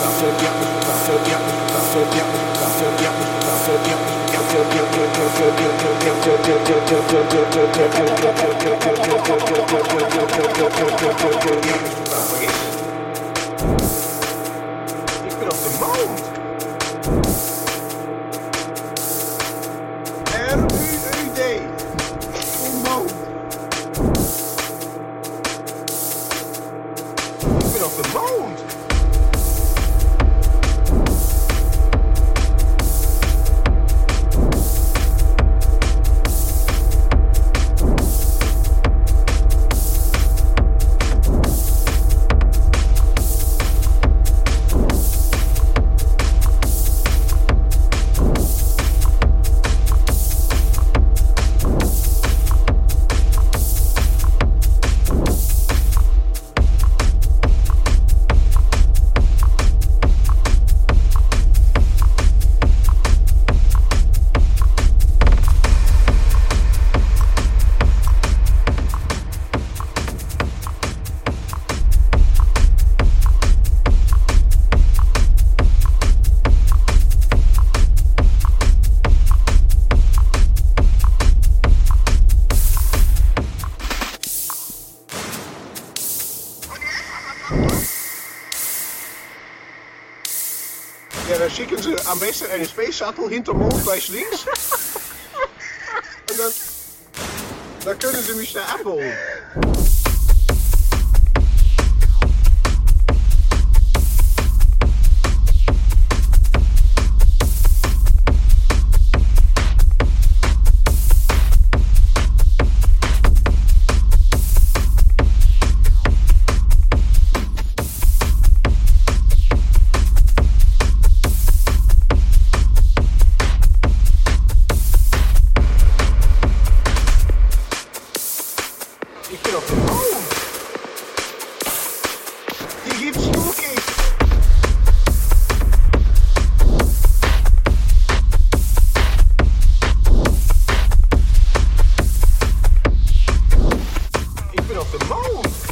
maan. Ja, dan schikken ze am besten een Space Shuttle hinter Mond gleich links. en dan, dan kunnen ze mich abholen. Ik ben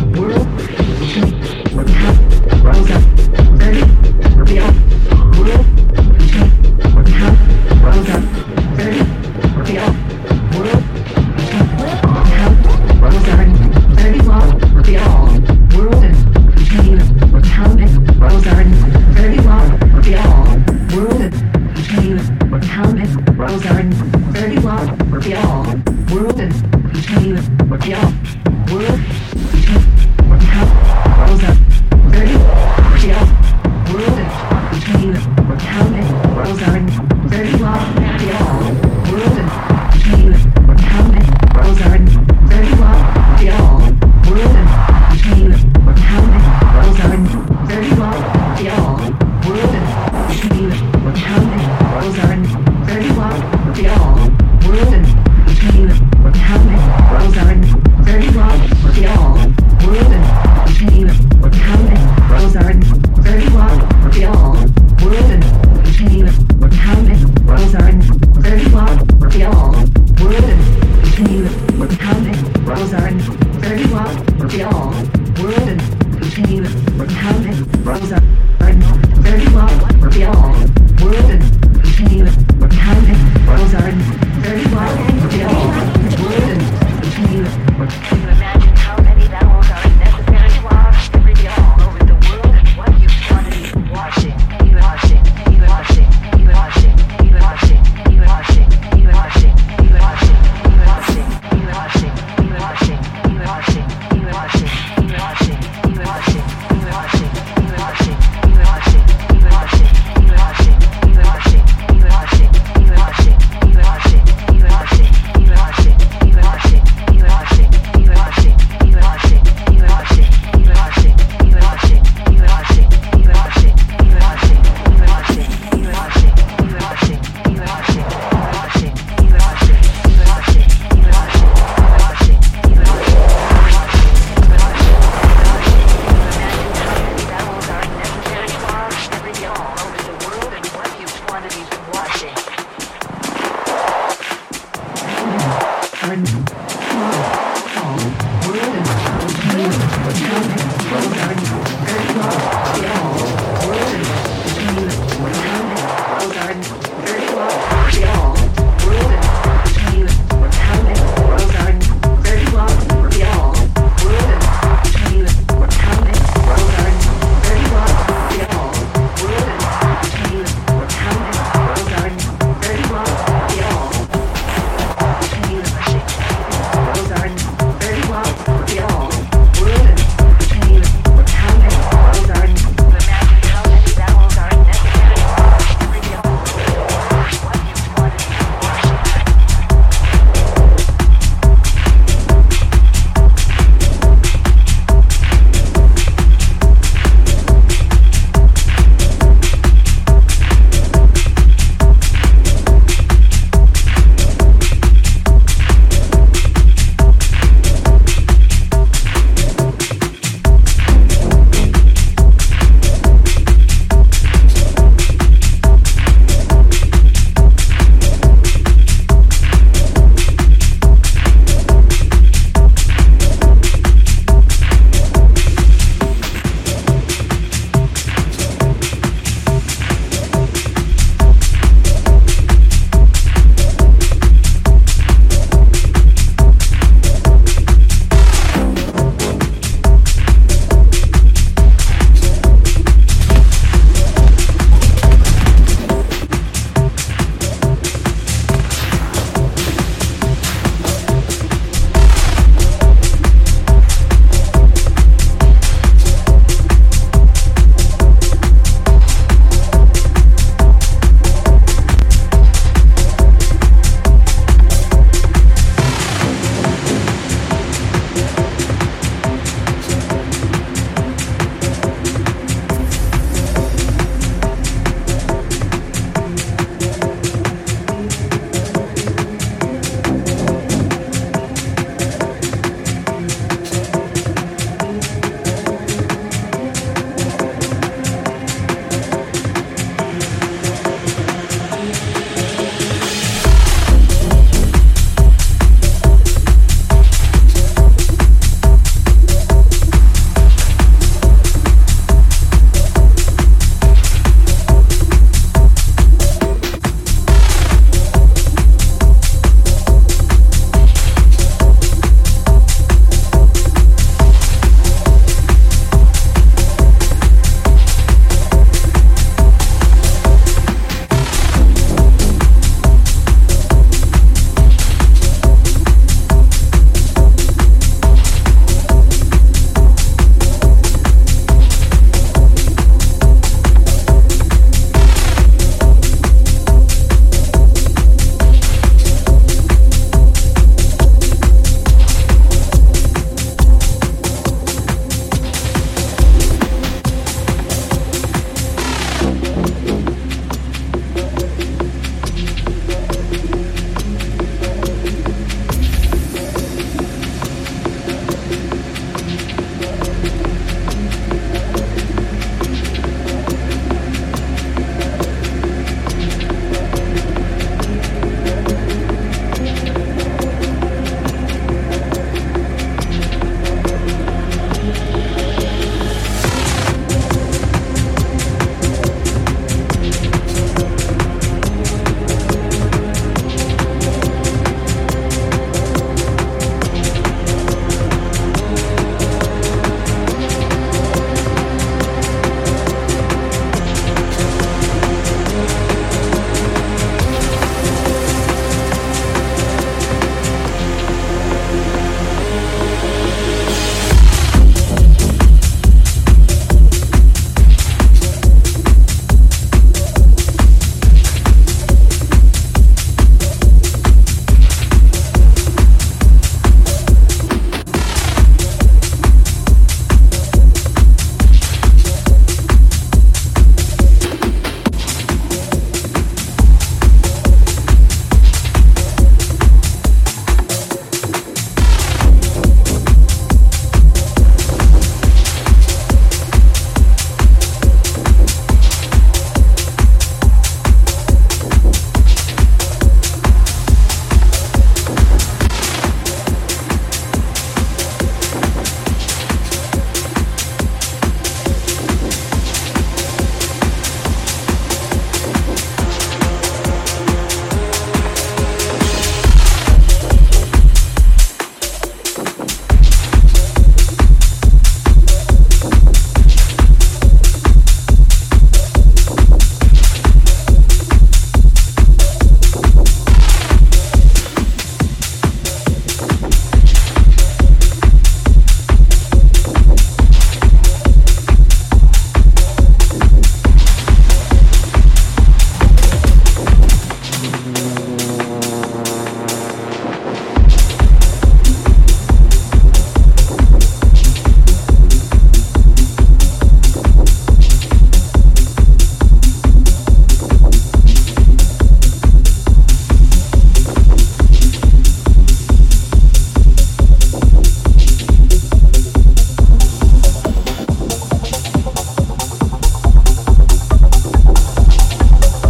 World. And